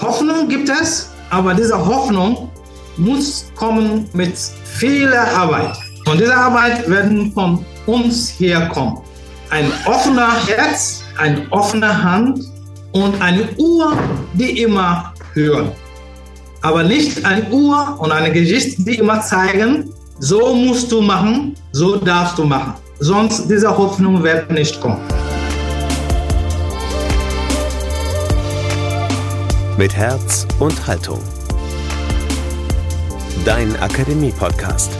Hoffnung gibt es, aber diese Hoffnung muss kommen mit vieler Arbeit. Und diese Arbeit werden von uns herkommen. Ein offener Herz, eine offene Hand und eine Uhr, die immer hören. Aber nicht eine Uhr und eine Geschichte, die immer zeigen, so musst du machen, so darfst du machen. Sonst diese Hoffnung wird nicht kommen. Mit Herz und Haltung. Dein Akademie-Podcast.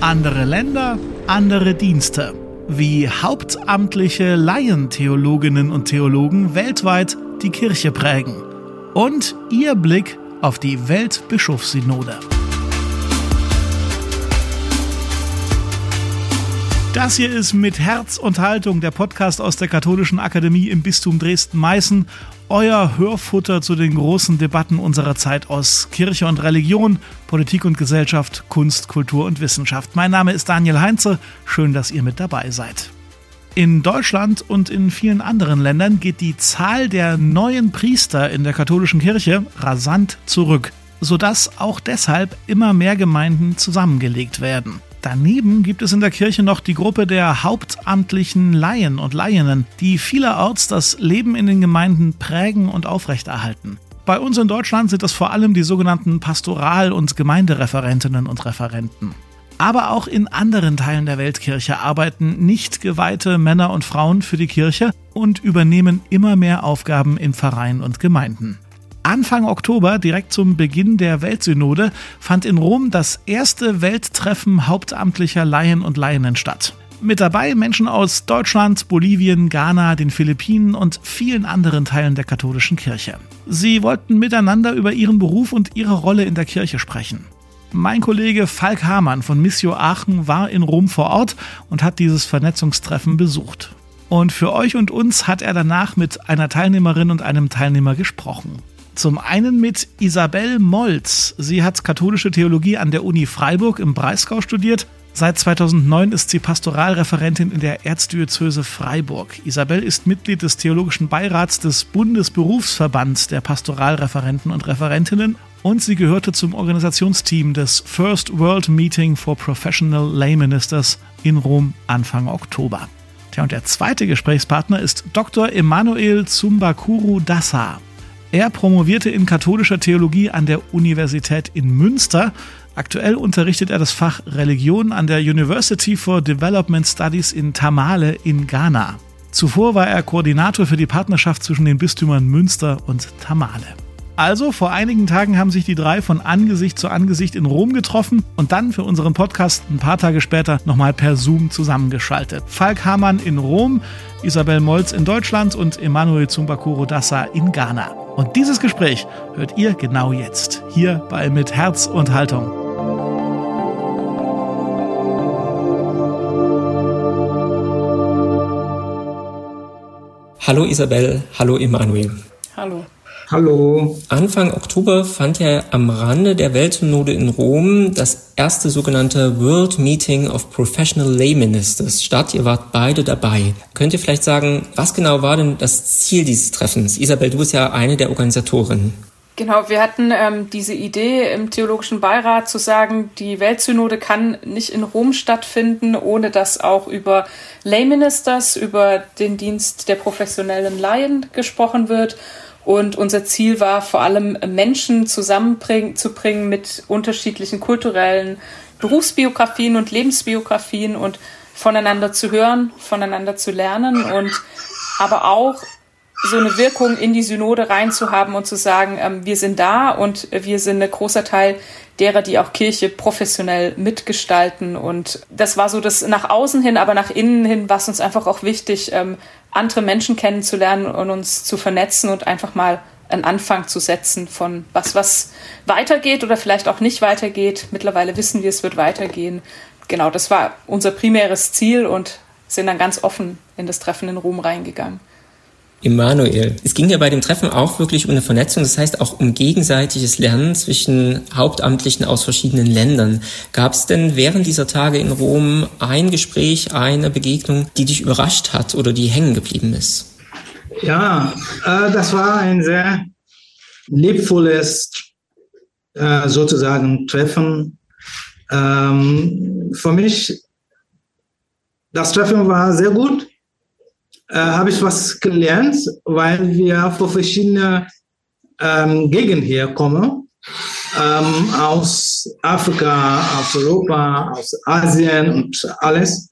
Andere Länder, andere Dienste. Wie hauptamtliche Laientheologinnen und Theologen weltweit die Kirche prägen. Und ihr Blick auf die Weltbischofssynode. Das hier ist mit Herz und Haltung der Podcast aus der Katholischen Akademie im Bistum Dresden-Meißen. Euer Hörfutter zu den großen Debatten unserer Zeit aus Kirche und Religion, Politik und Gesellschaft, Kunst, Kultur und Wissenschaft. Mein Name ist Daniel Heinze. Schön, dass ihr mit dabei seid. In Deutschland und in vielen anderen Ländern geht die Zahl der neuen Priester in der katholischen Kirche rasant zurück, sodass auch deshalb immer mehr Gemeinden zusammengelegt werden. Daneben gibt es in der Kirche noch die Gruppe der hauptamtlichen Laien und Laienen, die vielerorts das Leben in den Gemeinden prägen und aufrechterhalten. Bei uns in Deutschland sind das vor allem die sogenannten Pastoral- und Gemeindereferentinnen und Referenten. Aber auch in anderen Teilen der Weltkirche arbeiten nicht geweihte Männer und Frauen für die Kirche und übernehmen immer mehr Aufgaben in Vereinen und Gemeinden. Anfang Oktober, direkt zum Beginn der Weltsynode, fand in Rom das erste Welttreffen hauptamtlicher Laien und Laienen statt. Mit dabei Menschen aus Deutschland, Bolivien, Ghana, den Philippinen und vielen anderen Teilen der katholischen Kirche. Sie wollten miteinander über ihren Beruf und ihre Rolle in der Kirche sprechen. Mein Kollege Falk Hamann von Missio Aachen war in Rom vor Ort und hat dieses Vernetzungstreffen besucht. Und für euch und uns hat er danach mit einer Teilnehmerin und einem Teilnehmer gesprochen. Zum einen mit Isabel Molz. Sie hat katholische Theologie an der Uni Freiburg im Breisgau studiert. Seit 2009 ist sie Pastoralreferentin in der Erzdiözese Freiburg. Isabel ist Mitglied des Theologischen Beirats des Bundesberufsverbands der Pastoralreferenten und Referentinnen und sie gehörte zum Organisationsteam des First World Meeting for Professional Lay Ministers in Rom Anfang Oktober. Tja, und der zweite Gesprächspartner ist Dr. Emanuel Zumbakuru Dassa. Er promovierte in katholischer Theologie an der Universität in Münster. Aktuell unterrichtet er das Fach Religion an der University for Development Studies in Tamale in Ghana. Zuvor war er Koordinator für die Partnerschaft zwischen den Bistümern Münster und Tamale. Also, vor einigen Tagen haben sich die drei von Angesicht zu Angesicht in Rom getroffen und dann für unseren Podcast ein paar Tage später nochmal per Zoom zusammengeschaltet. Falk Hamann in Rom, Isabel Molz in Deutschland und Emanuel Zumbakuro Dassa in Ghana. Und dieses Gespräch hört ihr genau jetzt, hier bei Mit Herz und Haltung. Hallo Isabel, hallo Emanuel. Hallo. Hallo. Anfang Oktober fand ja am Rande der Weltsynode in Rom das erste sogenannte World Meeting of Professional Lay Ministers statt. Ihr wart beide dabei. Könnt ihr vielleicht sagen, was genau war denn das Ziel dieses Treffens? Isabel, du bist ja eine der Organisatorinnen. Genau, wir hatten ähm, diese Idee im Theologischen Beirat zu sagen, die Weltsynode kann nicht in Rom stattfinden, ohne dass auch über Lay Ministers, über den Dienst der professionellen Laien gesprochen wird und unser Ziel war vor allem, Menschen zusammenzubringen mit unterschiedlichen kulturellen Berufsbiografien und Lebensbiografien und voneinander zu hören, voneinander zu lernen und aber auch so eine Wirkung in die Synode reinzuhaben und zu sagen, ähm, wir sind da und wir sind ein großer Teil derer, die auch Kirche professionell mitgestalten. Und das war so das nach außen hin, aber nach innen hin war es uns einfach auch wichtig, ähm, andere Menschen kennenzulernen und uns zu vernetzen und einfach mal einen Anfang zu setzen von was, was weitergeht oder vielleicht auch nicht weitergeht. Mittlerweile wissen wir, es wird weitergehen. Genau, das war unser primäres Ziel und sind dann ganz offen in das Treffen in Rom reingegangen. Emanuel. Es ging ja bei dem Treffen auch wirklich um eine Vernetzung, das heißt auch um gegenseitiges Lernen zwischen Hauptamtlichen aus verschiedenen Ländern. Gab es denn während dieser Tage in Rom ein Gespräch, eine Begegnung, die dich überrascht hat oder die hängen geblieben ist? Ja, äh, das war ein sehr lebvolles äh, sozusagen Treffen. Ähm, für mich, das Treffen war sehr gut. Äh, Habe ich was gelernt, weil wir von verschiedenen ähm, Gegenden hier kommen. Ähm, aus Afrika, aus Europa, aus Asien und alles.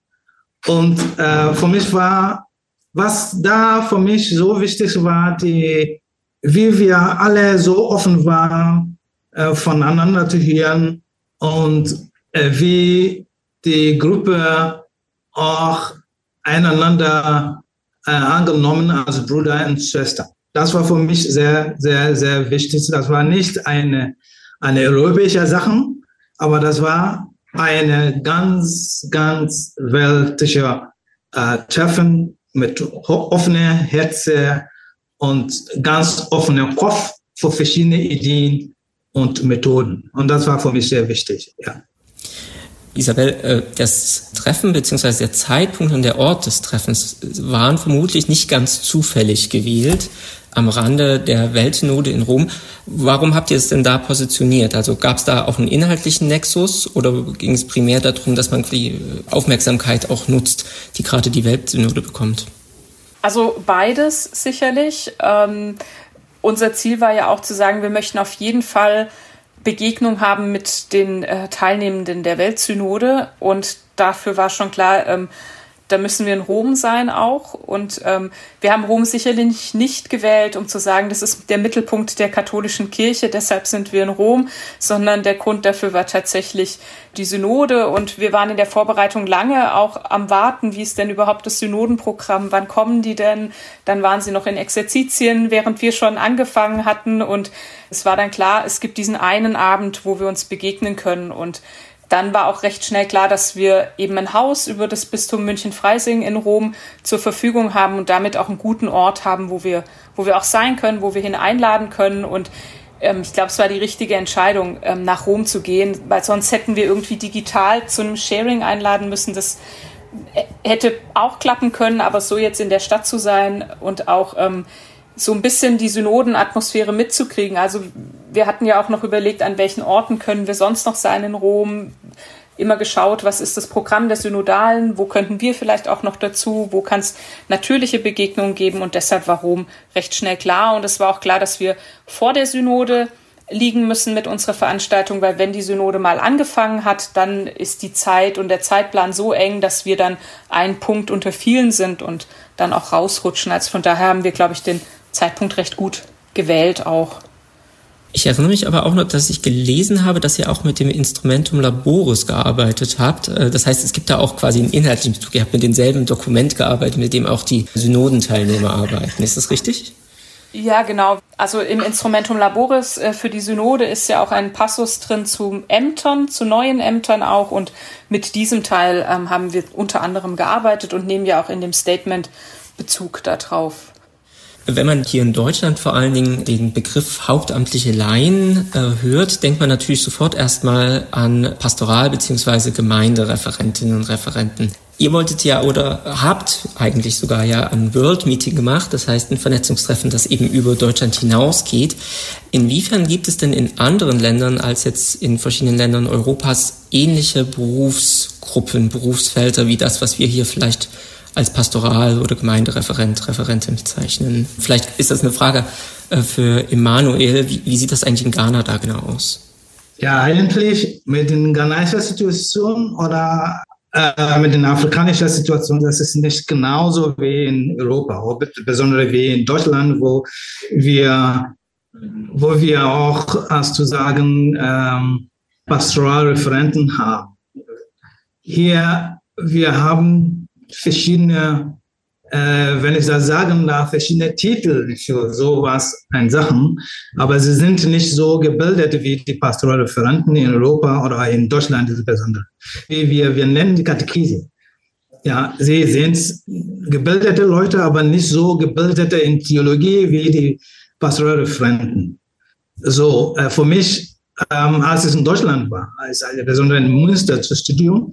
Und äh, für mich war, was da für mich so wichtig war, die, wie wir alle so offen waren, äh, voneinander zu hören und äh, wie die Gruppe auch einander äh, angenommen als Bruder und Schwester. Das war für mich sehr, sehr, sehr wichtig. Das war nicht eine, eine europäische Sache, aber das war eine ganz, ganz weltliche äh, Treffen mit offenen Herzen und ganz offenem Kopf für verschiedene Ideen und Methoden. Und das war für mich sehr wichtig. Ja. Isabel, äh, das Treffen bzw. der Zeitpunkt und der Ort des Treffens waren vermutlich nicht ganz zufällig gewählt am Rande der Weltsynode in Rom. Warum habt ihr es denn da positioniert? Also gab es da auch einen inhaltlichen Nexus oder ging es primär darum, dass man die Aufmerksamkeit auch nutzt, die gerade die Weltsynode bekommt? Also beides sicherlich. Ähm, unser Ziel war ja auch zu sagen, wir möchten auf jeden Fall Begegnung haben mit den äh, Teilnehmenden der Weltsynode. Und dafür war schon klar, ähm, da müssen wir in Rom sein auch. Und ähm, wir haben Rom sicherlich nicht gewählt, um zu sagen, das ist der Mittelpunkt der katholischen Kirche, deshalb sind wir in Rom, sondern der Grund dafür war tatsächlich die Synode. Und wir waren in der Vorbereitung lange auch am Warten, wie ist denn überhaupt das Synodenprogramm, wann kommen die denn? Dann waren sie noch in Exerzitien, während wir schon angefangen hatten. Und es war dann klar, es gibt diesen einen Abend, wo wir uns begegnen können. Und dann war auch recht schnell klar, dass wir eben ein Haus über das Bistum München-Freising in Rom zur Verfügung haben und damit auch einen guten Ort haben, wo wir, wo wir auch sein können, wo wir hin einladen können. Und ähm, ich glaube, es war die richtige Entscheidung, ähm, nach Rom zu gehen, weil sonst hätten wir irgendwie digital zu einem Sharing einladen müssen. Das äh, hätte auch klappen können, aber so jetzt in der Stadt zu sein und auch ähm, so ein bisschen die Synodenatmosphäre mitzukriegen. Also wir hatten ja auch noch überlegt, an welchen Orten können wir sonst noch sein in Rom. Immer geschaut, was ist das Programm der Synodalen, wo könnten wir vielleicht auch noch dazu, wo kann es natürliche Begegnungen geben und deshalb war Rom recht schnell klar und es war auch klar, dass wir vor der Synode liegen müssen mit unserer Veranstaltung, weil wenn die Synode mal angefangen hat, dann ist die Zeit und der Zeitplan so eng, dass wir dann ein Punkt unter vielen sind und dann auch rausrutschen. Also von daher haben wir, glaube ich, den Zeitpunkt recht gut gewählt auch. Ich erinnere mich aber auch noch, dass ich gelesen habe, dass ihr auch mit dem Instrumentum Laboris gearbeitet habt. Äh, das heißt, es gibt da auch quasi einen inhaltlichen Bezug. Ihr habt mit demselben Dokument gearbeitet, mit dem auch die Synodenteilnehmer arbeiten. Ist das richtig? Ja, genau. Also im Instrumentum Laboris äh, für die Synode ist ja auch ein Passus drin zu Ämtern, zu neuen Ämtern auch. Und mit diesem Teil ähm, haben wir unter anderem gearbeitet und nehmen ja auch in dem Statement Bezug darauf. Wenn man hier in Deutschland vor allen Dingen den Begriff hauptamtliche Laien äh, hört, denkt man natürlich sofort erstmal an Pastoral- bzw. Gemeindereferentinnen und Referenten. Ihr wolltet ja oder habt eigentlich sogar ja ein World Meeting gemacht, das heißt ein Vernetzungstreffen, das eben über Deutschland hinausgeht. Inwiefern gibt es denn in anderen Ländern als jetzt in verschiedenen Ländern Europas ähnliche Berufsgruppen, Berufsfelder wie das, was wir hier vielleicht als Pastoral- oder Gemeindereferent, Referentin bezeichnen. Vielleicht ist das eine Frage äh, für Emanuel. Wie, wie sieht das eigentlich in Ghana da genau aus? Ja, eigentlich mit den ghanaischen Situation oder äh, mit den afrikanischen Situation, das ist nicht genauso wie in Europa, besonders wie in Deutschland, wo wir, wo wir auch, als zu sagen, ähm, Pastoralreferenten haben. Hier, wir haben verschiedene, äh, wenn ich das sagen darf, verschiedene Titel für sowas ein Sachen, aber sie sind nicht so gebildet wie die Pastoralreferenten in Europa oder in Deutschland insbesondere. Wie wir, wir nennen die Katechese. Ja, sie sind gebildete Leute, aber nicht so gebildete in Theologie wie die Pastoralreferenten. So, äh, für mich, ähm, als es in Deutschland war, als besonders in Münster zu studieren,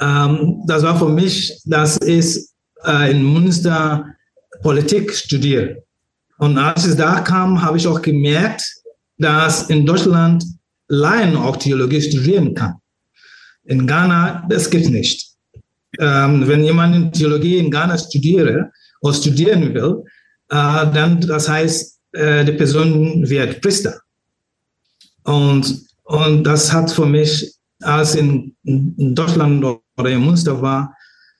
ähm, das war für mich, das ist äh, in Münster Politik studieren. Und als ich da kam, habe ich auch gemerkt, dass in Deutschland Laien auch Theologie studieren kann. In Ghana, das gibt nicht. Ähm, wenn jemand Theologie in Ghana studiere oder studieren will, äh, dann das heißt, äh, die Person wird Priester. Und, und das hat für mich, als in, in Deutschland oder in Münster war,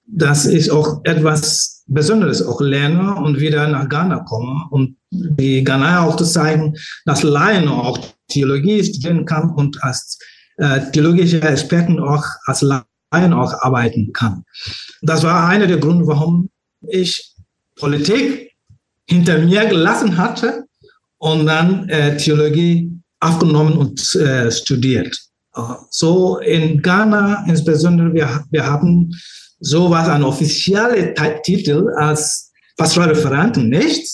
dass ich auch etwas Besonderes auch lerne und wieder nach Ghana komme und die Ghanaer auch zu zeigen, dass Laien auch Theologie studieren kann und als äh, theologische Experten auch als Laien auch arbeiten kann. Das war einer der Gründe, warum ich Politik hinter mir gelassen hatte und dann äh, Theologie aufgenommen und äh, studiert. So in Ghana insbesondere, wir, wir haben sowas, ein offizieller Titel als Pastoralreferenten nicht.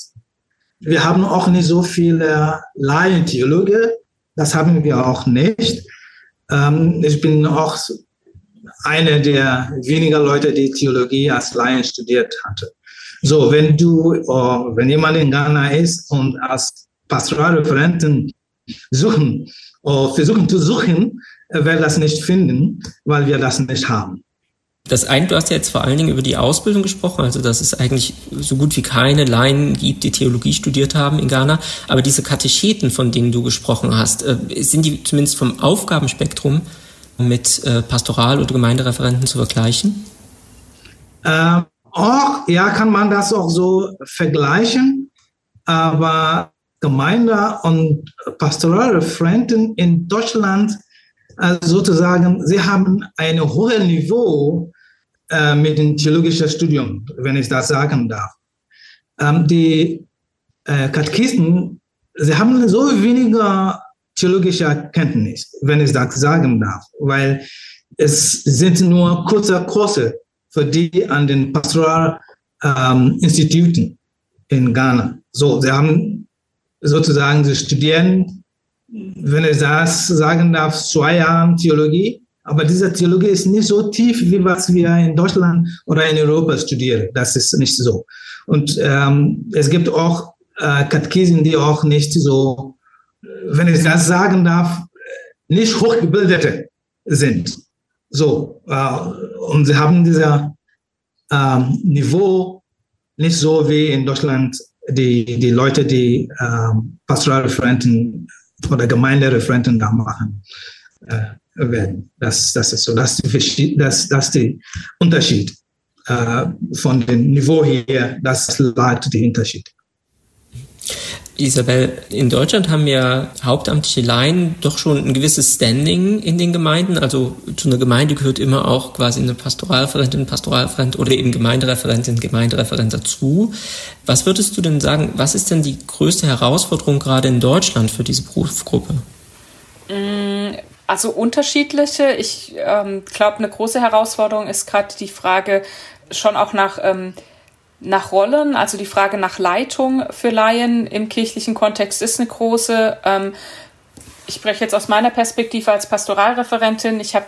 Wir haben auch nicht so viele Laientheologe, das haben wir auch nicht. Ähm, ich bin auch einer der weniger Leute, die Theologie als Laien studiert hatte. So, wenn du, oh, wenn jemand in Ghana ist und als Pastoralreferenten suchen, oder versuchen zu suchen, äh, wird das nicht finden, weil wir das nicht haben. Das eine, du hast ja jetzt vor allen Dingen über die Ausbildung gesprochen, also dass es eigentlich so gut wie keine Laien gibt, die Theologie studiert haben in Ghana. Aber diese Katecheten, von denen du gesprochen hast, äh, sind die zumindest vom Aufgabenspektrum mit äh, Pastoral- oder Gemeindereferenten zu vergleichen? Äh, auch, ja, kann man das auch so vergleichen. Aber Gemeinde- und Pastoralreferenten in Deutschland also sozusagen, sie haben ein hohes Niveau äh, mit dem theologischen Studium, wenn ich das sagen darf. Ähm, die äh, Katechisten, sie haben so weniger theologische Kenntnis, wenn ich das sagen darf, weil es sind nur kurze Kurse für die an den Pastoralinstituten ähm, in Ghana. So, sie haben sozusagen, sie studieren, wenn ich das sagen darf, zwei Jahre Theologie aber diese Theologie ist nicht so tief, wie was wir in Deutschland oder in Europa studieren. Das ist nicht so. Und ähm, es gibt auch äh, Katechesen, die auch nicht so, wenn ich das sagen darf, nicht hochgebildete sind. So. Äh, und sie haben dieser äh, Niveau nicht so wie in Deutschland die, die Leute, die äh, Pastoralreferenten oder Gemeindereferenten da machen. Äh, werden. Das, das ist so, das ist das, das die Unterschied äh, von dem Niveau her, das leitet die Unterschied. Isabel, in Deutschland haben ja hauptamtliche Laien doch schon ein gewisses Standing in den Gemeinden. Also zu einer Gemeinde gehört immer auch quasi eine Pastoralreferentin, Pastoralreferent oder eben Gemeindereferentin, Gemeindereferent dazu. Was würdest du denn sagen, was ist denn die größte Herausforderung gerade in Deutschland für diese Berufsgruppe? Mm, also unterschiedliche. Ich ähm, glaube, eine große Herausforderung ist gerade die Frage schon auch nach, ähm, nach Rollen, also die Frage nach Leitung für Laien im kirchlichen Kontext ist eine große. Ähm, ich spreche jetzt aus meiner Perspektive als Pastoralreferentin. Ich habe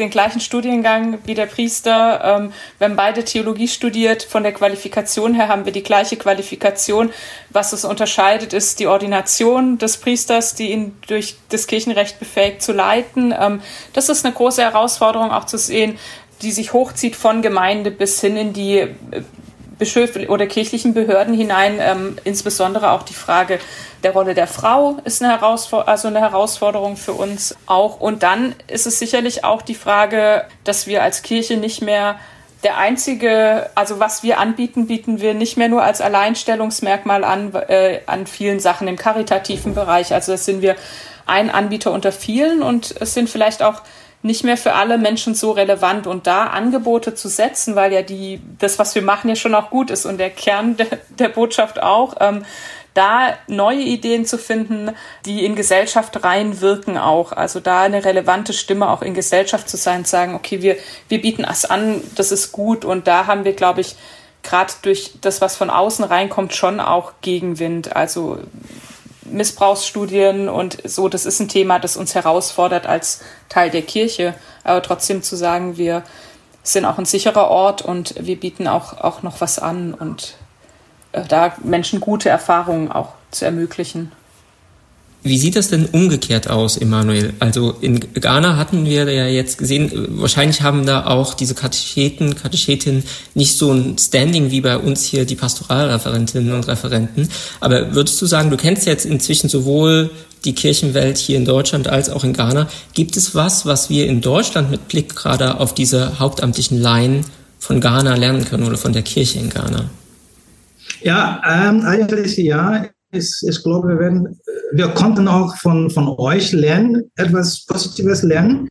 den gleichen Studiengang wie der Priester. Ähm, wir haben beide Theologie studiert. Von der Qualifikation her haben wir die gleiche Qualifikation. Was es unterscheidet, ist die Ordination des Priesters, die ihn durch das Kirchenrecht befähigt zu leiten. Ähm, das ist eine große Herausforderung auch zu sehen, die sich hochzieht von Gemeinde bis hin in die äh, Bischöfe oder kirchlichen Behörden hinein, ähm, insbesondere auch die Frage der Rolle der Frau ist eine, Herausfor also eine Herausforderung für uns auch. Und dann ist es sicherlich auch die Frage, dass wir als Kirche nicht mehr der einzige, also was wir anbieten, bieten wir nicht mehr nur als Alleinstellungsmerkmal an, äh, an vielen Sachen im karitativen Bereich. Also das sind wir ein Anbieter unter vielen und es sind vielleicht auch nicht mehr für alle Menschen so relevant und da Angebote zu setzen, weil ja die, das, was wir machen, ja schon auch gut ist und der Kern der, der Botschaft auch, ähm, da neue Ideen zu finden, die in Gesellschaft reinwirken auch. Also da eine relevante Stimme auch in Gesellschaft zu sein, sagen, okay, wir, wir bieten es an, das ist gut und da haben wir, glaube ich, gerade durch das, was von außen reinkommt, schon auch Gegenwind. Also Missbrauchsstudien und so, das ist ein Thema, das uns herausfordert als Teil der Kirche. Aber trotzdem zu sagen, wir sind auch ein sicherer Ort und wir bieten auch, auch noch was an und äh, da Menschen gute Erfahrungen auch zu ermöglichen. Wie sieht das denn umgekehrt aus, Emanuel? Also in Ghana hatten wir ja jetzt gesehen, wahrscheinlich haben da auch diese Katecheten, Katechetinnen nicht so ein Standing wie bei uns hier die Pastoralreferentinnen und Referenten. Aber würdest du sagen, du kennst jetzt inzwischen sowohl die Kirchenwelt hier in Deutschland als auch in Ghana. Gibt es was, was wir in Deutschland mit Blick gerade auf diese hauptamtlichen Laien von Ghana lernen können oder von der Kirche in Ghana? Ja, ähm, eigentlich ja. Ich, ich glaube, werden, wir konnten auch von, von euch lernen, etwas Positives lernen.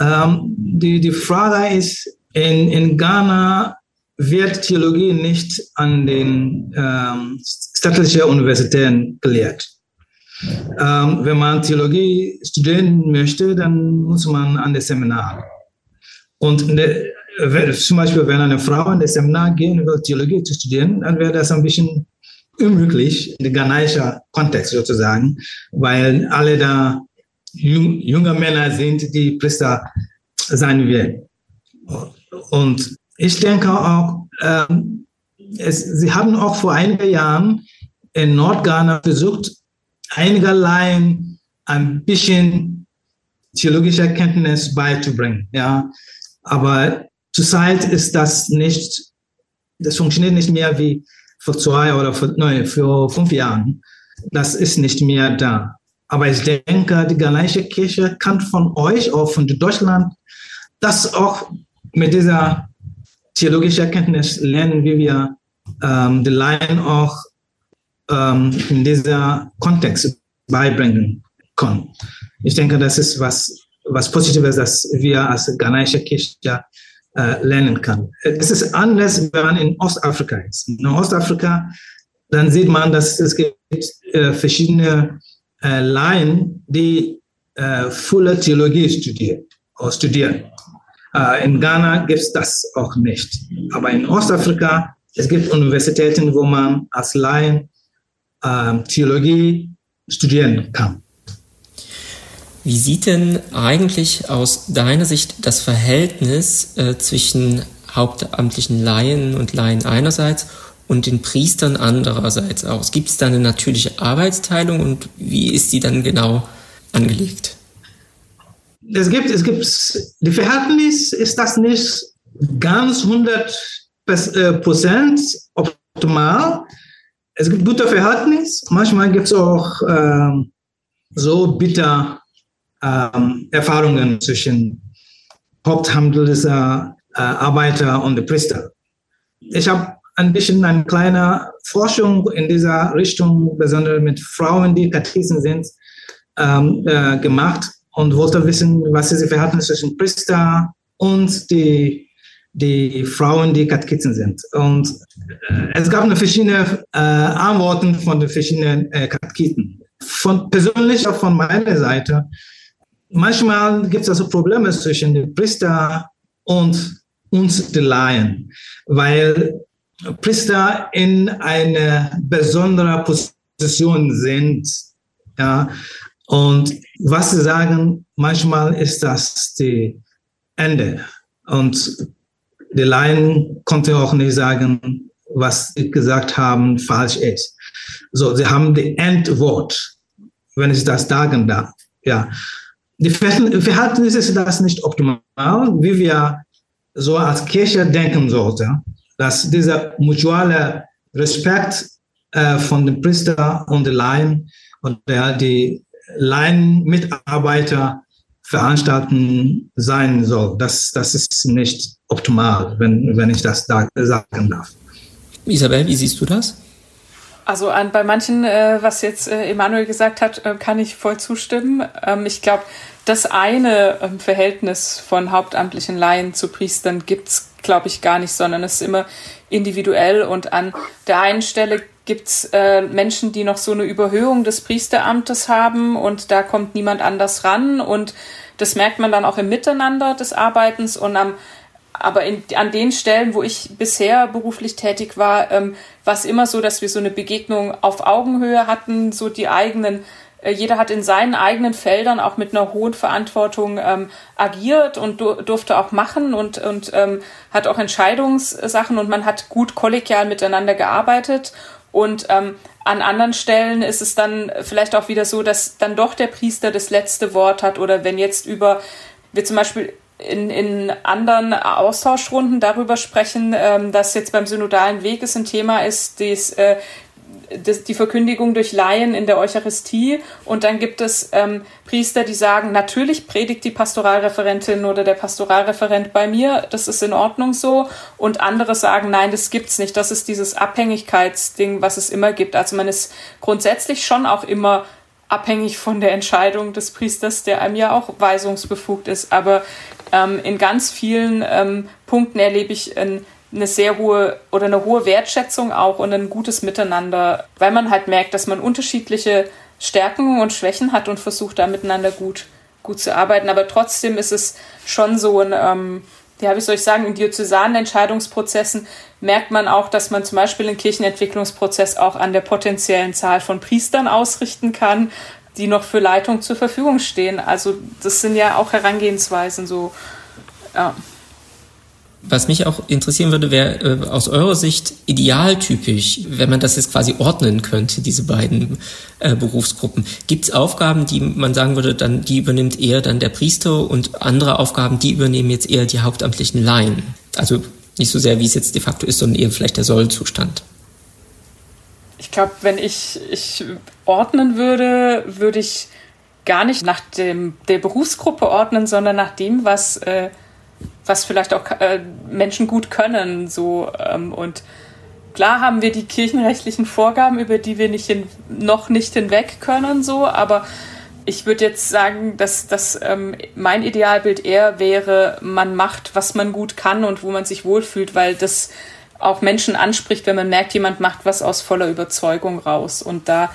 Ähm, die, die Frage ist, in, in Ghana wird Theologie nicht an den ähm, staatlichen Universitäten gelehrt. Ähm, wenn man Theologie studieren möchte, dann muss man an das Seminar. Und ne, zum Beispiel, wenn eine Frau an das Seminar gehen will, Theologie zu studieren, dann wäre das ein bisschen unmöglich, in ghanaischer Kontext sozusagen, weil alle da jung, junge Männer sind, die Priester sein werden. Und ich denke auch, ähm, es, sie haben auch vor einigen Jahren in Nordghana versucht, einigerlei ein bisschen theologischer Kenntnis beizubringen. Ja, aber zurzeit ist das nicht, das funktioniert nicht mehr wie vor zwei oder vor, nein, für fünf Jahren. Das ist nicht mehr da. Aber ich denke, die Ghanaische Kirche kann von euch, auch von Deutschland, das auch mit dieser theologischen Kenntnis lernen, wie wir ähm, die Laien auch ähm, in dieser Kontext beibringen können. Ich denke, das ist was, was Positives, das wir als ghanaische Kirche äh, lernen können. Es ist anders, wenn man in Ostafrika ist. In Ostafrika, dann sieht man, dass es gibt äh, verschiedene äh, Laien, die äh, volle Theologie studieren. studieren. Äh, in Ghana gibt es das auch nicht. Aber in Ostafrika, es gibt Universitäten, wo man als Laien ähm, Theologie studieren kann. Wie sieht denn eigentlich aus deiner Sicht das Verhältnis äh, zwischen hauptamtlichen Laien und Laien einerseits und den Priestern andererseits aus? Gibt es da eine natürliche Arbeitsteilung und wie ist die dann genau angelegt? Es gibt, es gibt, die Verhältnis ist das nicht ganz 100 äh, Prozent optimal es gibt gute Verhältnis. Manchmal gibt es auch ähm, so bitter ähm, Erfahrungen zwischen Haupthandelsarbeiter äh, und Priester. Ich habe ein bisschen eine kleine Forschung in dieser Richtung, besonders mit Frauen, die Katechisen sind, ähm, äh, gemacht und wollte wissen, was ist das Verhältnis zwischen Priester und die die Frauen, die Katechisten sind. Und äh, es gab verschiedene äh, Antworten von den verschiedenen äh, Katechisten. Von persönlich auch von meiner Seite. Manchmal gibt es also Probleme zwischen den Priester und uns, die Laien, weil Priester in einer besonderen Position sind. Ja, und was sie sagen, manchmal ist das die Ende. Und die Laien konnten auch nicht sagen, was sie gesagt haben, falsch ist. So, sie haben die Endwort, wenn ich das sagen darf. Ja. Die Verhältnis ist das nicht optimal, wie wir so als Kirche denken sollten, dass dieser mutuelle Respekt äh, von den Priester und den Laien und der, die Laienmitarbeiter veranstalten sein soll. Das, das ist nicht optimal, wenn, wenn ich das da sagen darf. Isabel, wie siehst du das? Also an, bei manchen, äh, was jetzt äh, Emanuel gesagt hat, äh, kann ich voll zustimmen. Ähm, ich glaube, das eine ähm, Verhältnis von hauptamtlichen Laien zu Priestern gibt's, glaube ich, gar nicht, sondern es ist immer individuell. Und an der einen Stelle gibt's äh, Menschen, die noch so eine Überhöhung des Priesteramtes haben und da kommt niemand anders ran. Und das merkt man dann auch im Miteinander des Arbeitens. Und am aber in, an den Stellen, wo ich bisher beruflich tätig war, ähm, war es immer so, dass wir so eine Begegnung auf Augenhöhe hatten, so die eigenen äh, jeder hat in seinen eigenen Feldern auch mit einer hohen Verantwortung ähm, agiert und du, durfte auch machen und, und ähm, hat auch Entscheidungssachen und man hat gut kollegial miteinander gearbeitet. Und ähm, an anderen Stellen ist es dann vielleicht auch wieder so, dass dann doch der Priester das letzte Wort hat oder wenn jetzt über, wir zum Beispiel in, in anderen Austauschrunden darüber sprechen, ähm, dass jetzt beim synodalen Weg es ein Thema ist, dies, äh, das, die Verkündigung durch Laien in der Eucharistie. Und dann gibt es ähm, Priester, die sagen, natürlich predigt die Pastoralreferentin oder der Pastoralreferent bei mir, das ist in Ordnung so. Und andere sagen, nein, das gibt's nicht. Das ist dieses Abhängigkeitsding, was es immer gibt. Also man ist grundsätzlich schon auch immer abhängig von der Entscheidung des Priesters, der einem ja auch weisungsbefugt ist. Aber ähm, in ganz vielen ähm, Punkten erlebe ich ein eine sehr hohe oder eine hohe Wertschätzung auch und ein gutes Miteinander, weil man halt merkt, dass man unterschiedliche Stärken und Schwächen hat und versucht da miteinander gut, gut zu arbeiten. Aber trotzdem ist es schon so ein, ähm, ja, wie soll ich sagen, in diözesanen Entscheidungsprozessen merkt man auch, dass man zum Beispiel einen Kirchenentwicklungsprozess auch an der potenziellen Zahl von Priestern ausrichten kann, die noch für Leitung zur Verfügung stehen. Also das sind ja auch Herangehensweisen so. Ja. Was mich auch interessieren würde, wäre äh, aus eurer Sicht idealtypisch, wenn man das jetzt quasi ordnen könnte, diese beiden äh, Berufsgruppen. Gibt es Aufgaben, die man sagen würde, dann die übernimmt eher dann der Priester und andere Aufgaben, die übernehmen jetzt eher die hauptamtlichen Laien? Also nicht so sehr, wie es jetzt de facto ist, sondern eher vielleicht der Sollzustand. Ich glaube, wenn ich, ich ordnen würde, würde ich gar nicht nach dem, der Berufsgruppe ordnen, sondern nach dem, was äh, was vielleicht auch äh, Menschen gut können. So, ähm, und klar haben wir die kirchenrechtlichen Vorgaben, über die wir nicht hin, noch nicht hinweg können, so, aber ich würde jetzt sagen, dass, dass ähm, mein Idealbild eher wäre, man macht, was man gut kann und wo man sich wohlfühlt, weil das auch Menschen anspricht, wenn man merkt, jemand macht was aus voller Überzeugung raus. Und da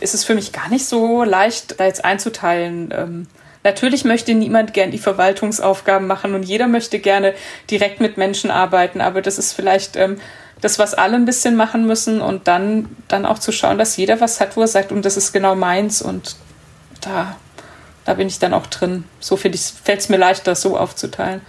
ist es für mich gar nicht so leicht, da jetzt einzuteilen. Ähm, Natürlich möchte niemand gern die Verwaltungsaufgaben machen und jeder möchte gerne direkt mit Menschen arbeiten, aber das ist vielleicht ähm, das, was alle ein bisschen machen müssen und dann, dann auch zu schauen, dass jeder was hat, wo er sagt, und das ist genau meins und da, da bin ich dann auch drin. So fällt es mir leichter, so aufzuteilen.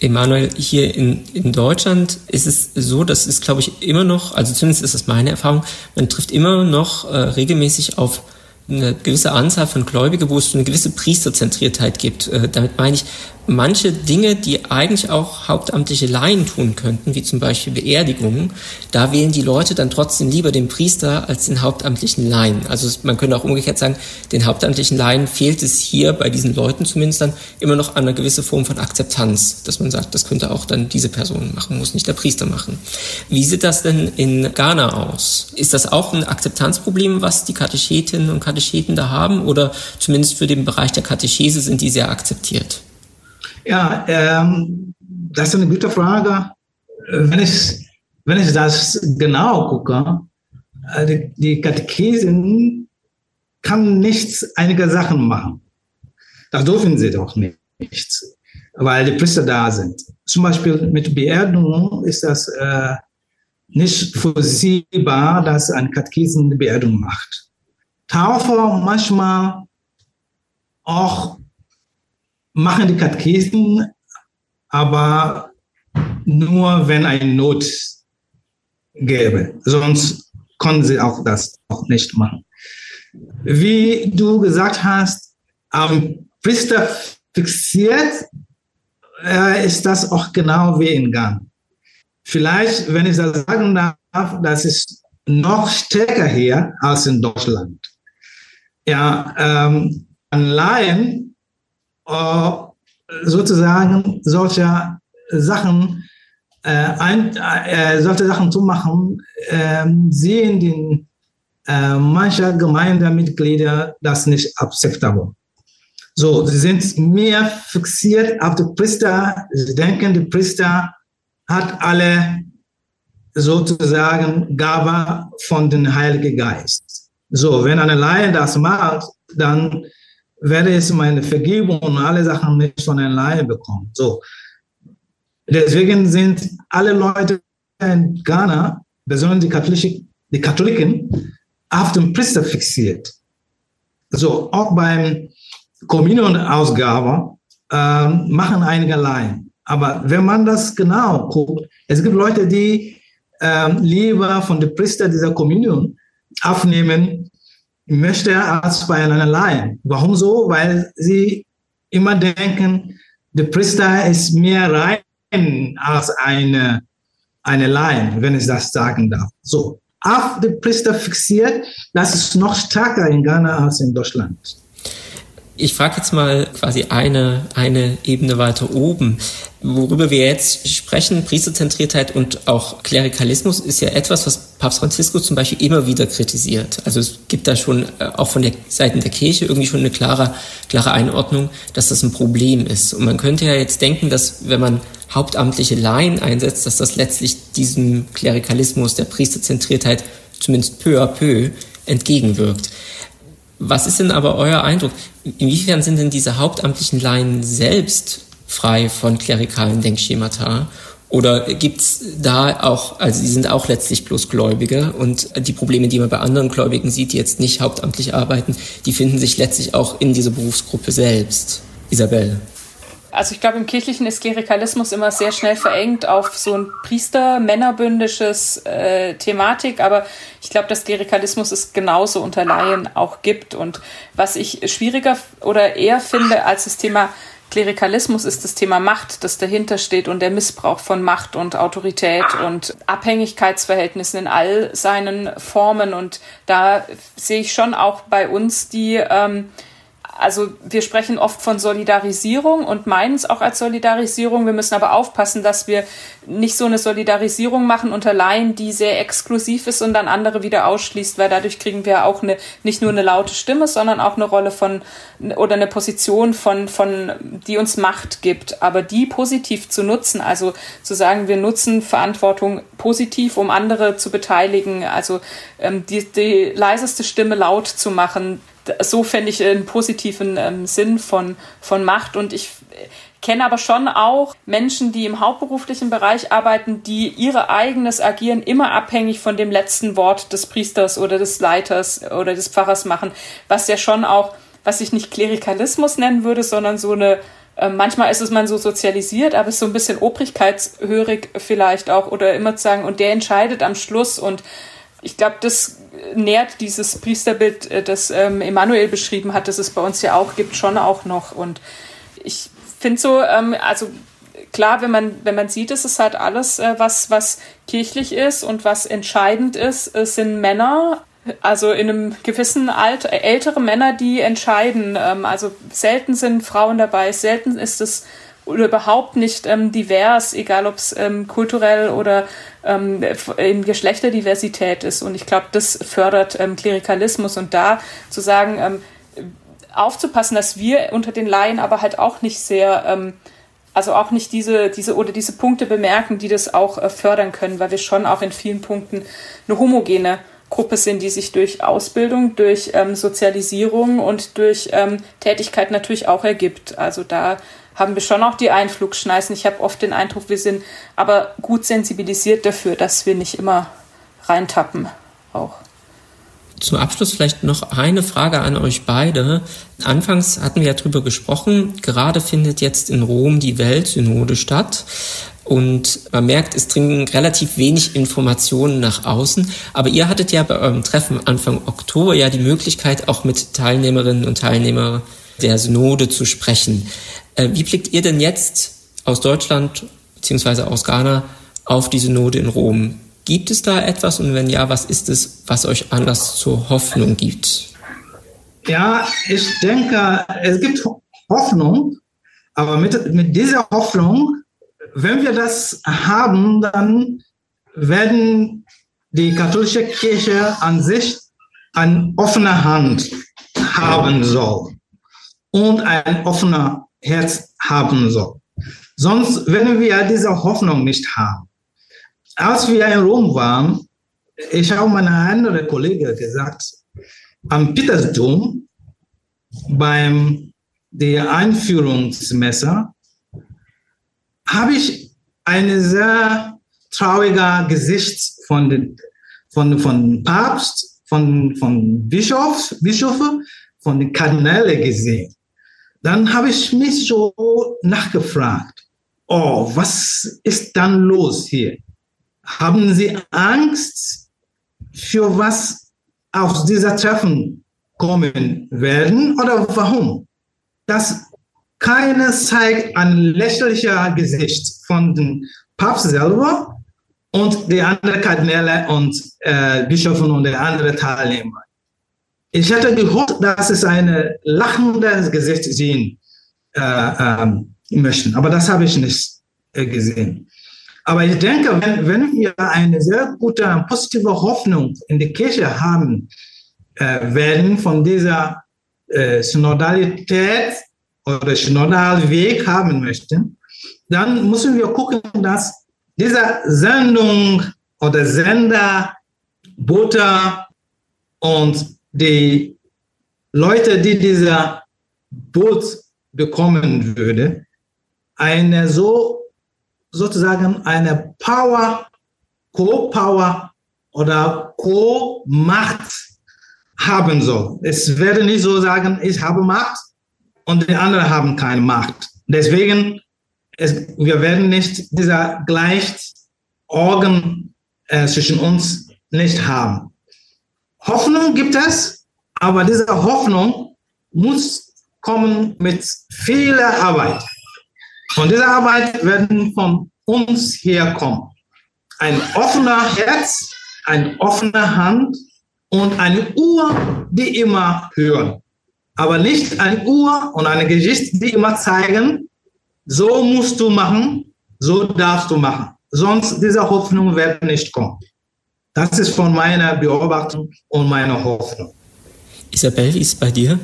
Emanuel, hier in, in Deutschland ist es so, das ist, glaube ich, immer noch, also zumindest ist das meine Erfahrung, man trifft immer noch äh, regelmäßig auf eine gewisse Anzahl von Gläubigen, wo es eine gewisse Priesterzentriertheit gibt. Äh, damit meine ich, manche Dinge, die eigentlich auch hauptamtliche Laien tun könnten, wie zum Beispiel Beerdigungen, da wählen die Leute dann trotzdem lieber den Priester als den hauptamtlichen Laien. Also man könnte auch umgekehrt sagen, den hauptamtlichen Laien fehlt es hier bei diesen Leuten zumindest dann immer noch an einer gewissen Form von Akzeptanz, dass man sagt, das könnte auch dann diese Person machen, muss nicht der Priester machen. Wie sieht das denn in Ghana aus? Ist das auch ein Akzeptanzproblem, was die Katechetinnen und Katecheten da haben oder zumindest für den Bereich der Katechese sind die sehr akzeptiert? Ja, ähm, das ist eine gute Frage. Wenn ich, wenn ich das genau gucke, äh, die, die Katechesin kann nichts, einige Sachen machen. Das dürfen sie doch nicht, weil die Priester da sind. Zum Beispiel mit Beerdigung ist das äh, nicht vorsehbar, dass ein Katechesen eine Beerdigung macht. Taufe manchmal auch machen die Katechesen, aber nur wenn ein Not gäbe. Sonst können sie auch das auch nicht machen. Wie du gesagt hast, am Priester fixiert äh, ist das auch genau wie in Gang. Vielleicht, wenn ich das sagen darf, das ist noch stärker hier als in Deutschland. Ja, ähm, an Laien sozusagen solche Sachen, äh, ein, äh, solche Sachen zu machen, äh, sehen die äh, mancher Gemeindemitglieder das nicht akzeptabel. So, sie sind mehr fixiert auf die Priester. Sie denken, die Priester hat alle sozusagen Gabe von dem Heiligen Geist. So, wenn eine Laie das macht, dann werde ich meine Vergebung und alle Sachen nicht von alleine bekommen. So. Deswegen sind alle Leute in Ghana, besonders die, Katholische, die Katholiken, auf den Priester fixiert. So, auch beim Communion-Ausgabe äh, machen einige Laien. Aber wenn man das genau guckt, es gibt Leute, die äh, lieber von der Priester dieser Kommunion aufnehmen möchte als bei einer Laien. Warum so? Weil sie immer denken, der Priester ist mehr rein als eine, eine Laien, wenn ich das sagen darf. So, auf den Priester fixiert, das ist noch stärker in Ghana als in Deutschland. Ich frage jetzt mal quasi eine, eine Ebene weiter oben. Worüber wir jetzt sprechen, Priesterzentriertheit und auch Klerikalismus, ist ja etwas, was Papst Franziskus zum Beispiel immer wieder kritisiert. Also es gibt da schon äh, auch von der Seiten der Kirche irgendwie schon eine klare, klare Einordnung, dass das ein Problem ist. Und man könnte ja jetzt denken, dass wenn man hauptamtliche Laien einsetzt, dass das letztlich diesem Klerikalismus, der Priesterzentriertheit zumindest peu à peu entgegenwirkt. Was ist denn aber euer Eindruck? Inwiefern sind denn diese hauptamtlichen Laien selbst frei von klerikalen Denkschemata? Oder gibt's da auch, also sie sind auch letztlich bloß Gläubige und die Probleme, die man bei anderen Gläubigen sieht, die jetzt nicht hauptamtlich arbeiten, die finden sich letztlich auch in dieser Berufsgruppe selbst. Isabel. Also ich glaube, im Kirchlichen ist Klerikalismus immer sehr schnell verengt auf so ein Priester-Männerbündisches äh, Thematik, aber ich glaube, dass Klerikalismus es genauso unter Laien auch gibt. Und was ich schwieriger oder eher finde als das Thema Klerikalismus ist das Thema Macht, das dahinter steht und der Missbrauch von Macht und Autorität und Abhängigkeitsverhältnissen in all seinen Formen. Und da sehe ich schon auch bei uns die ähm, also wir sprechen oft von Solidarisierung und meinen es auch als Solidarisierung. Wir müssen aber aufpassen, dass wir nicht so eine Solidarisierung machen unter Laien, die sehr exklusiv ist und dann andere wieder ausschließt, weil dadurch kriegen wir auch eine, nicht nur eine laute Stimme, sondern auch eine Rolle von oder eine Position von, von, die uns Macht gibt. Aber die positiv zu nutzen, also zu sagen, wir nutzen Verantwortung positiv, um andere zu beteiligen, also ähm, die, die leiseste Stimme laut zu machen, so fände ich einen positiven ähm, Sinn von, von Macht. Und ich kenne aber schon auch Menschen, die im hauptberuflichen Bereich arbeiten, die ihre eigenes Agieren immer abhängig von dem letzten Wort des Priesters oder des Leiters oder des Pfarrers machen, was ja schon auch, was ich nicht Klerikalismus nennen würde, sondern so eine äh, Manchmal ist es man so sozialisiert, aber ist so ein bisschen obrigkeitshörig vielleicht auch oder immer zu sagen, und der entscheidet am Schluss und ich glaube, das nährt dieses Priesterbild, äh, das ähm, Emanuel beschrieben hat, das es bei uns ja auch gibt, schon auch noch. Und ich finde so, ähm, also klar, wenn man, wenn man sieht, es ist halt alles, äh, was, was kirchlich ist und was entscheidend ist, es sind Männer, also in einem gewissen Alter, ältere Männer, die entscheiden. Ähm, also selten sind Frauen dabei, selten ist es oder überhaupt nicht ähm, divers, egal ob es ähm, kulturell oder ähm, in Geschlechterdiversität ist. Und ich glaube, das fördert ähm, Klerikalismus. Und da zu sagen, ähm, aufzupassen, dass wir unter den Laien aber halt auch nicht sehr, ähm, also auch nicht diese, diese oder diese Punkte bemerken, die das auch äh, fördern können, weil wir schon auch in vielen Punkten eine homogene Gruppe sind, die sich durch Ausbildung, durch Sozialisierung und durch Tätigkeit natürlich auch ergibt. Also da haben wir schon auch die Einflugschneisen. Ich habe oft den Eindruck, wir sind aber gut sensibilisiert dafür, dass wir nicht immer reintappen auch. Zum Abschluss vielleicht noch eine Frage an euch beide. Anfangs hatten wir ja drüber gesprochen. Gerade findet jetzt in Rom die Weltsynode statt. Und man merkt, es dringen relativ wenig Informationen nach außen. Aber ihr hattet ja bei eurem Treffen Anfang Oktober ja die Möglichkeit, auch mit Teilnehmerinnen und Teilnehmern der Synode zu sprechen. Äh, wie blickt ihr denn jetzt aus Deutschland beziehungsweise aus Ghana auf die Synode in Rom? Gibt es da etwas und wenn ja, was ist es, was euch Anlass zur Hoffnung gibt? Ja, ich denke, es gibt Hoffnung, aber mit, mit dieser Hoffnung, wenn wir das haben, dann werden die katholische Kirche an sich eine offene Hand haben soll und ein offener Herz haben soll. Sonst werden wir diese Hoffnung nicht haben. Als wir in Rom waren, ich habe meiner anderen Kollege gesagt, am Petersdom beim der Einführungsmesse habe ich ein sehr trauriger Gesicht von, von, von Papst, von, von Bischof, Bischöfe, von den Kardinälen gesehen. Dann habe ich mich so nachgefragt, oh, was ist dann los hier? Haben Sie Angst für was aus dieser Treffen kommen werden oder warum? Das keine zeigt ein lächerlicher Gesicht von dem Papst selber und die anderen Kardinäle und äh, Bischöfe und die anderen Teilnehmer. Ich hätte gehofft, dass es ein lachendes Gesicht sehen äh, ähm, möchten, aber das habe ich nicht äh, gesehen. Aber ich denke, wenn, wenn wir eine sehr gute, positive Hoffnung in die Kirche haben äh, werden von dieser äh, Synodalität oder Synodalweg haben möchten, dann müssen wir gucken, dass diese Sendung oder Sender, Butter und die Leute, die dieser Boot bekommen würde, eine so sozusagen eine Power, Co-Power oder Co-Macht haben soll. Es werde nicht so sagen, ich habe Macht und die anderen haben keine Macht. Deswegen, es, wir werden nicht dieser Gleichorgan äh, zwischen uns nicht haben. Hoffnung gibt es, aber diese Hoffnung muss kommen mit viel Arbeit. Und diese Arbeit werden von uns herkommen. Ein offener Herz, eine offene Hand und eine Uhr, die immer hören. Aber nicht eine Uhr und eine Geschichte, die immer zeigen, so musst du machen, so darfst du machen. Sonst diese Hoffnung wird nicht kommen. Das ist von meiner Beobachtung und meiner Hoffnung. Isabel, wie ist es bei dir?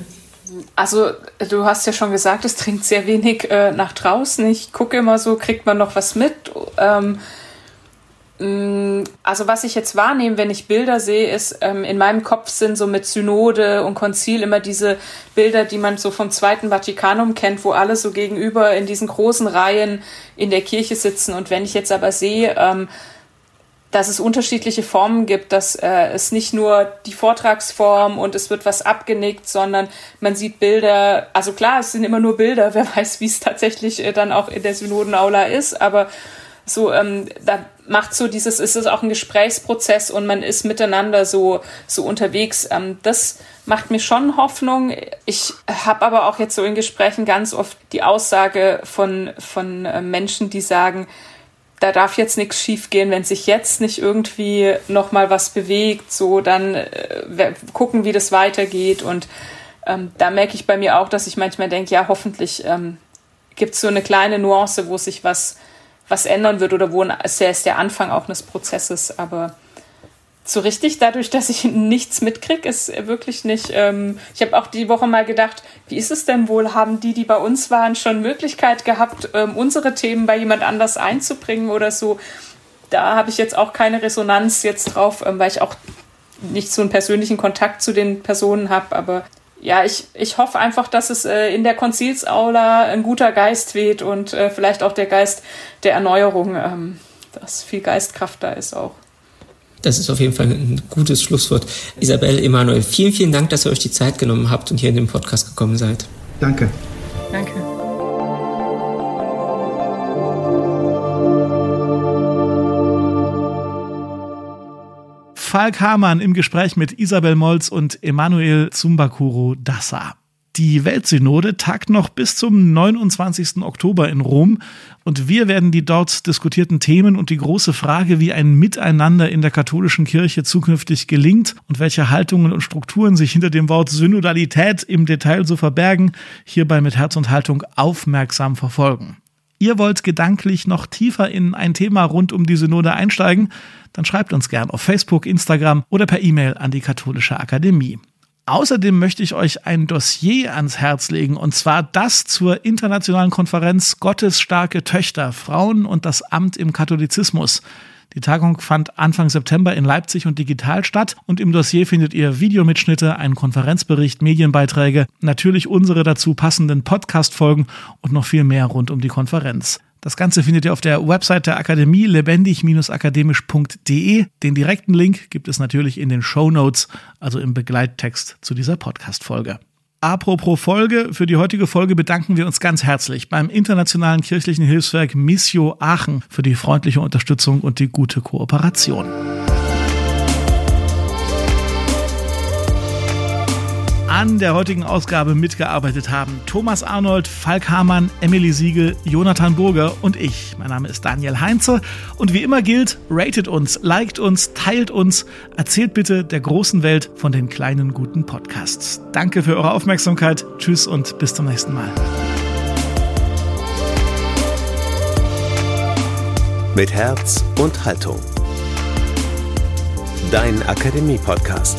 Also, du hast ja schon gesagt, es dringt sehr wenig äh, nach draußen. Ich gucke immer so, kriegt man noch was mit? Ähm, mm, also was ich jetzt wahrnehme, wenn ich Bilder sehe, ist, ähm, in meinem Kopf sind so mit Synode und Konzil immer diese Bilder, die man so vom Zweiten Vatikanum kennt, wo alle so gegenüber in diesen großen Reihen in der Kirche sitzen. Und wenn ich jetzt aber sehe, ähm, dass es unterschiedliche Formen gibt, dass äh, es nicht nur die Vortragsform und es wird was abgenickt, sondern man sieht Bilder, also klar, es sind immer nur Bilder, wer weiß, wie es tatsächlich äh, dann auch in der Synodenaula ist, aber so, ähm, da macht so dieses, ist es auch ein Gesprächsprozess und man ist miteinander so, so unterwegs. Ähm, das macht mir schon Hoffnung. Ich habe aber auch jetzt so in Gesprächen ganz oft die Aussage von, von äh, Menschen, die sagen, da darf jetzt nichts schiefgehen, wenn sich jetzt nicht irgendwie noch mal was bewegt, so dann äh, gucken, wie das weitergeht. Und ähm, da merke ich bei mir auch, dass ich manchmal denke, ja, hoffentlich ähm, gibt es so eine kleine Nuance, wo sich was, was ändern wird oder wo es ist der Anfang auch eines Prozesses, aber so richtig dadurch, dass ich nichts mitkriege, ist wirklich nicht. Ähm, ich habe auch die Woche mal gedacht, wie ist es denn wohl? Haben die, die bei uns waren, schon Möglichkeit gehabt, ähm, unsere Themen bei jemand anders einzubringen oder so? Da habe ich jetzt auch keine Resonanz jetzt drauf, ähm, weil ich auch nicht so einen persönlichen Kontakt zu den Personen habe. Aber ja, ich, ich hoffe einfach, dass es äh, in der Konzilsaula ein guter Geist weht und äh, vielleicht auch der Geist der Erneuerung, ähm, dass viel Geistkraft da ist auch. Das ist auf jeden Fall ein gutes Schlusswort. Isabel, Emanuel, vielen, vielen Dank, dass ihr euch die Zeit genommen habt und hier in den Podcast gekommen seid. Danke. Danke. Falk Hamann im Gespräch mit Isabel Molz und Emanuel Zumbakuro Dassa. Die Weltsynode tagt noch bis zum 29. Oktober in Rom und wir werden die dort diskutierten Themen und die große Frage, wie ein Miteinander in der katholischen Kirche zukünftig gelingt und welche Haltungen und Strukturen sich hinter dem Wort Synodalität im Detail so verbergen, hierbei mit Herz und Haltung aufmerksam verfolgen. Ihr wollt gedanklich noch tiefer in ein Thema rund um die Synode einsteigen, dann schreibt uns gern auf Facebook, Instagram oder per E-Mail an die Katholische Akademie. Außerdem möchte ich euch ein Dossier ans Herz legen, und zwar das zur internationalen Konferenz Gottes starke Töchter, Frauen und das Amt im Katholizismus. Die Tagung fand Anfang September in Leipzig und digital statt und im Dossier findet ihr Videomitschnitte, einen Konferenzbericht, Medienbeiträge, natürlich unsere dazu passenden Podcast-Folgen und noch viel mehr rund um die Konferenz. Das Ganze findet ihr auf der Website der Akademie lebendig-akademisch.de. Den direkten Link gibt es natürlich in den Show Notes, also im Begleittext zu dieser Podcast-Folge. Apropos Folge, für die heutige Folge bedanken wir uns ganz herzlich beim Internationalen Kirchlichen Hilfswerk Missio Aachen für die freundliche Unterstützung und die gute Kooperation. An der heutigen Ausgabe mitgearbeitet haben. Thomas Arnold, Falk Hamann, Emily Siegel, Jonathan Burger und ich. Mein Name ist Daniel Heinze und wie immer gilt, ratet uns, liked uns, teilt uns, erzählt bitte der großen Welt von den kleinen guten Podcasts. Danke für eure Aufmerksamkeit. Tschüss und bis zum nächsten Mal. Mit Herz und Haltung. Dein Akademie-Podcast.